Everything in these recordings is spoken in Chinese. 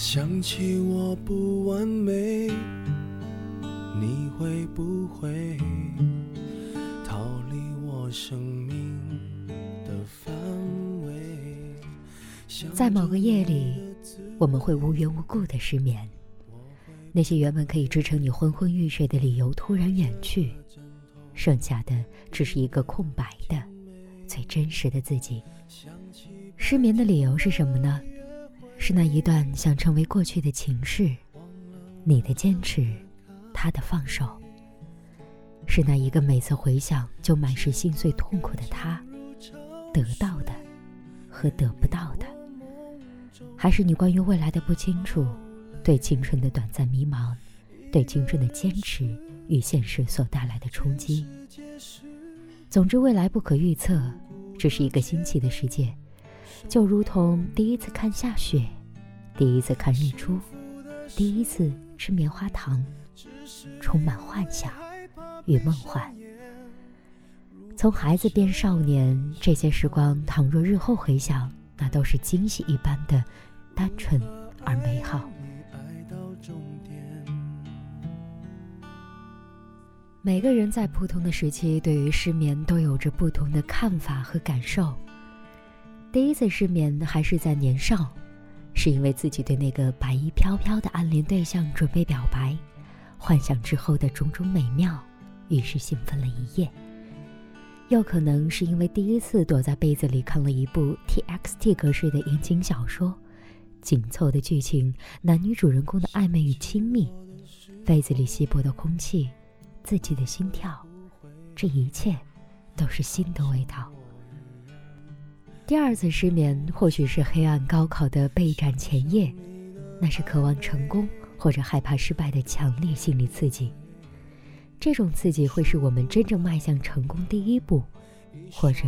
想起我不完美，你会不会逃离我生命的范围？在某个夜里，我们会无缘无故的失眠。那些原本可以支撑你昏昏欲睡的理由突然远去，剩下的只是一个空白的、最真实的自己。失眠的理由是什么呢？是那一段想成为过去的情事，你的坚持，他的放手。是那一个每次回想就满是心碎痛苦的他，得到的和得不到的，还是你关于未来的不清楚，对青春的短暂迷茫，对青春的坚持与现实所带来的冲击。总之，未来不可预测，这是一个新奇的世界。就如同第一次看下雪，第一次看日出，第一次吃棉花糖，充满幻想与梦幻。从孩子变少年，这些时光，倘若日后回想，那都是惊喜一般的单纯而美好。每个人在不同的时期，对于失眠都有着不同的看法和感受。第一次失眠还是在年少，是因为自己对那个白衣飘飘的暗恋对象准备表白，幻想之后的种种美妙，于是兴奋了一夜。又可能是因为第一次躲在被子里看了一部 TXT 格式的言情小说，紧凑的剧情，男女主人公的暧昧与亲密，被子里稀薄的空气，自己的心跳，这一切，都是新的味道。第二次失眠，或许是黑暗高考的备战前夜，那是渴望成功或者害怕失败的强烈心理刺激。这种刺激会是我们真正迈向成功第一步，或者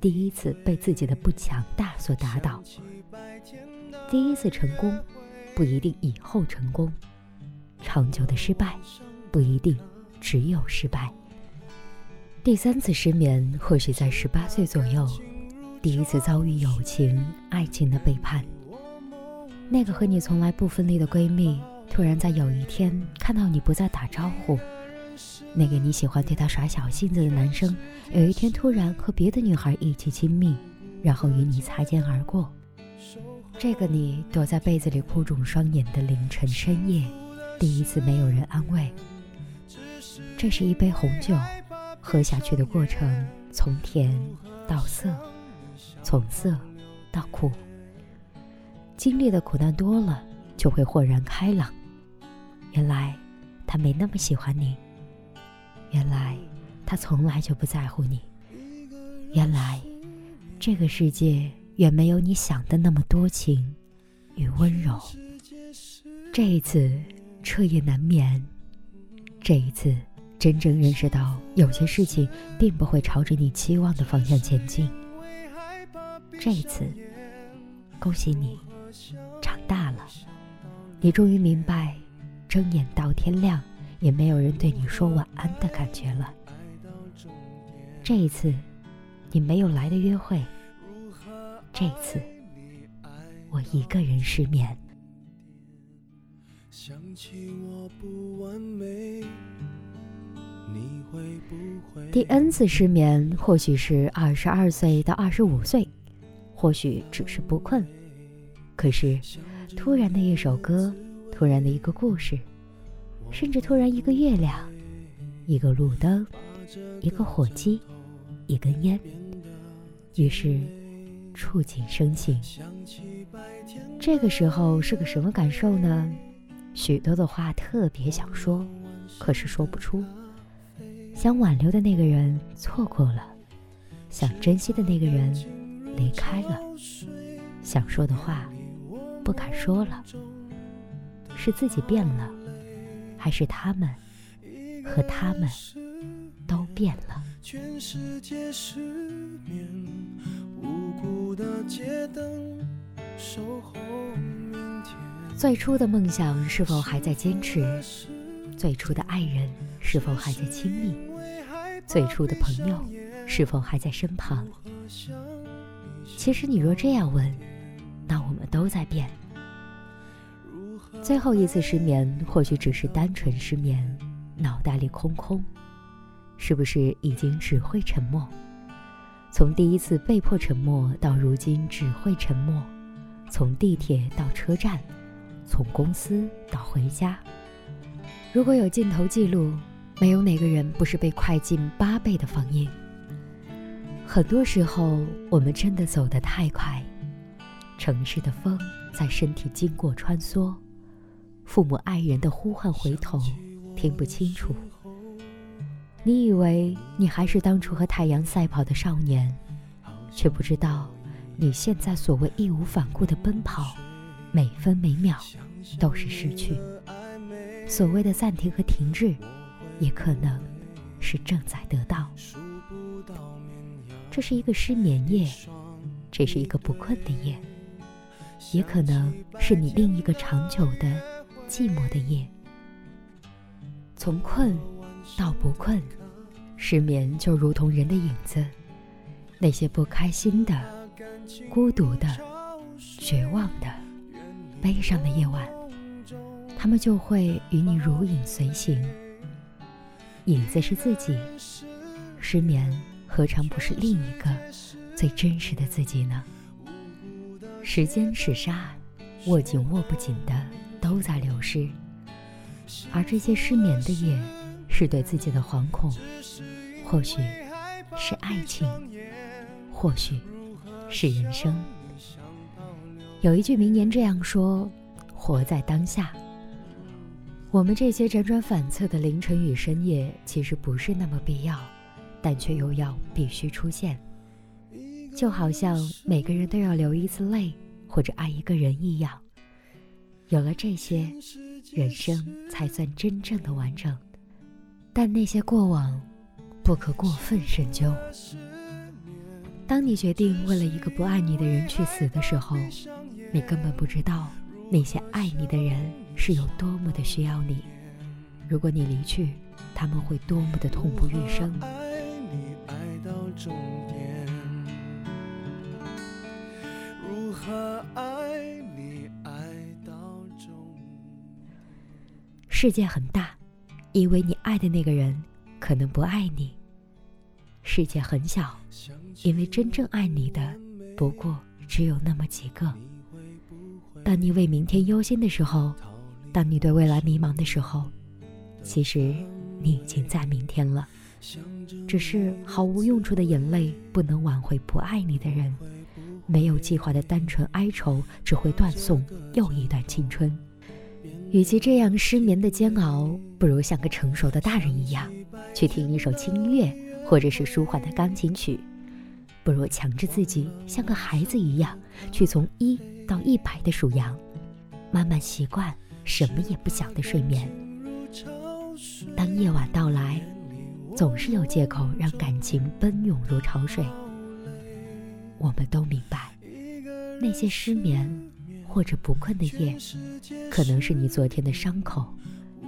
第一次被自己的不强大所打倒。第一次成功，不一定以后成功；长久的失败，不一定只有失败。第三次失眠，或许在十八岁左右。第一次遭遇友情、爱情的背叛，那个和你从来不分离的闺蜜，突然在有一天看到你不再打招呼；那个你喜欢对她耍小性子的男生，有一天突然和别的女孩一起亲密，然后与你擦肩而过；这个你躲在被子里哭肿双眼的凌晨深夜，第一次没有人安慰。这是一杯红酒，喝下去的过程从甜到涩。从涩到苦，经历的苦难多了，就会豁然开朗。原来他没那么喜欢你，原来他从来就不在乎你，原来这个世界远没有你想的那么多情与温柔。这一次彻夜难眠，这一次真正认识到有些事情并不会朝着你期望的方向前进。这一次，恭喜你长大了，你终于明白，睁眼到天亮也没有人对你说晚安的感觉了。这一次，你没有来的约会，这一次我一个人失眠。第 N 次失眠，或许是二十二岁到二十五岁。或许只是不困，可是突然的一首歌，突然的一个故事，甚至突然一个月亮，一个路灯，一个火机，一根烟，于是触景生情。这个时候是个什么感受呢？许多的话特别想说，可是说不出。想挽留的那个人错过了，想珍惜的那个人。离开了，想说的话不敢说了，是自己变了，还是他们和他们都变了？最初的梦想是否还在坚持？最初的爱人是否还在亲密？最初的朋友是否还在身旁？其实，你若这样问，那我们都在变。最后一次失眠，或许只是单纯失眠，脑袋里空空，是不是已经只会沉默？从第一次被迫沉默到如今只会沉默，从地铁到车站，从公司到回家。如果有镜头记录，没有哪个人不是被快进八倍的放映。很多时候，我们真的走得太快，城市的风在身体经过穿梭。父母爱人的呼唤，回头听不清楚。你以为你还是当初和太阳赛跑的少年，却不知道，你现在所谓义无反顾的奔跑，每分每秒都是失去。所谓的暂停和停滞，也可能是正在得到。这是一个失眠夜，这是一个不困的夜，也可能是你另一个长久的。寂寞的夜，从困到不困，失眠就如同人的影子。那些不开心的、孤独的、绝望的、悲伤的夜晚，他们就会与你如影随形。影子是自己，失眠何尝不是另一个最真实的自己呢？时间是沙，握紧握不紧的。都在流失，而这些失眠的夜，是对自己的惶恐，或许是爱情，或许是人生。有一句名言这样说：“活在当下。”我们这些辗转反侧的凌晨与深夜，其实不是那么必要，但却又要必须出现。就好像每个人都要流一次泪，或者爱一个人一样。有了这些，人生才算真正的完整。但那些过往，不可过分深究。当你决定为了一个不爱你的人去死的时候，你根本不知道那些爱你的人是有多么的需要你。如果你离去，他们会多么的痛不欲生。终点如何爱你爱到终世界很大，因为你爱的那个人可能不爱你；世界很小，因为真正爱你的不过只有那么几个。当你为明天忧心的时候，当你对未来迷茫的时候，其实你已经在明天了。只是毫无用处的眼泪不能挽回不爱你的人，没有计划的单纯哀愁只会断送又一段青春。与其这样失眠的煎熬，不如像个成熟的大人一样，去听一首轻音乐，或者是舒缓的钢琴曲；不如强制自己像个孩子一样，去从一到一百的数羊，慢慢习惯什么也不想的睡眠。当夜晚到来，总是有借口让感情奔涌如潮水。我们都明白，那些失眠。或者不困的夜，可能是你昨天的伤口，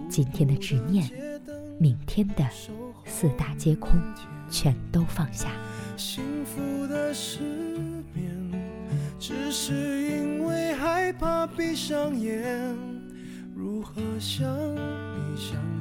今天的执念，明天的四大皆空，全都放下。幸福的失眠，只是因为害怕闭上眼。如何想你想？